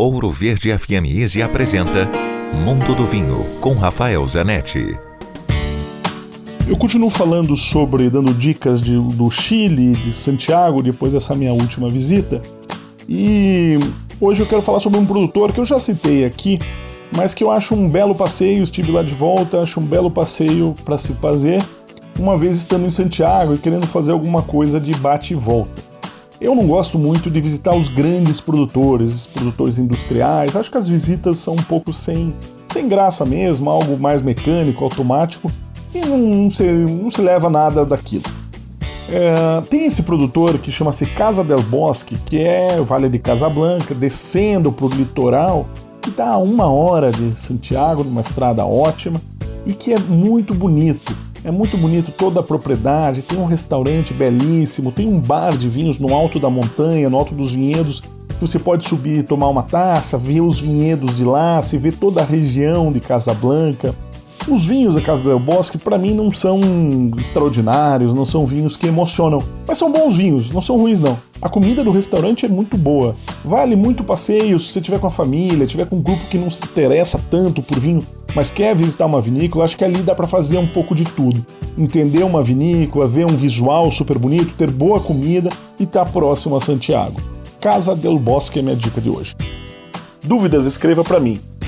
Ouro Verde FM Easy apresenta Mundo do Vinho com Rafael Zanetti. Eu continuo falando sobre, dando dicas de, do Chile, de Santiago, depois dessa minha última visita. E hoje eu quero falar sobre um produtor que eu já citei aqui, mas que eu acho um belo passeio. Estive lá de volta, acho um belo passeio para se fazer, uma vez estando em Santiago e querendo fazer alguma coisa de bate e volta. Eu não gosto muito de visitar os grandes produtores, produtores industriais. Acho que as visitas são um pouco sem, sem graça mesmo, algo mais mecânico, automático e não, não, se, não se leva nada daquilo. É, tem esse produtor que chama-se Casa del Bosque, que é o Vale de Casablanca, descendo para o litoral, que está a uma hora de Santiago, numa estrada ótima, e que é muito bonito. É muito bonito toda a propriedade, tem um restaurante belíssimo, tem um bar de vinhos no alto da montanha, no alto dos vinhedos, você pode subir tomar uma taça, ver os vinhedos de lá, se vê toda a região de Casablanca. Os vinhos da Casa del Bosque, para mim, não são extraordinários, não são vinhos que emocionam, mas são bons vinhos, não são ruins não. A comida do restaurante é muito boa, vale muito passeio se você tiver com a família, tiver com um grupo que não se interessa tanto por vinho, mas quer visitar uma vinícola, acho que ali dá para fazer um pouco de tudo. Entender uma vinícola, ver um visual super bonito, ter boa comida e estar tá próximo a Santiago. Casa del Bosque é minha dica de hoje. Dúvidas, escreva para mim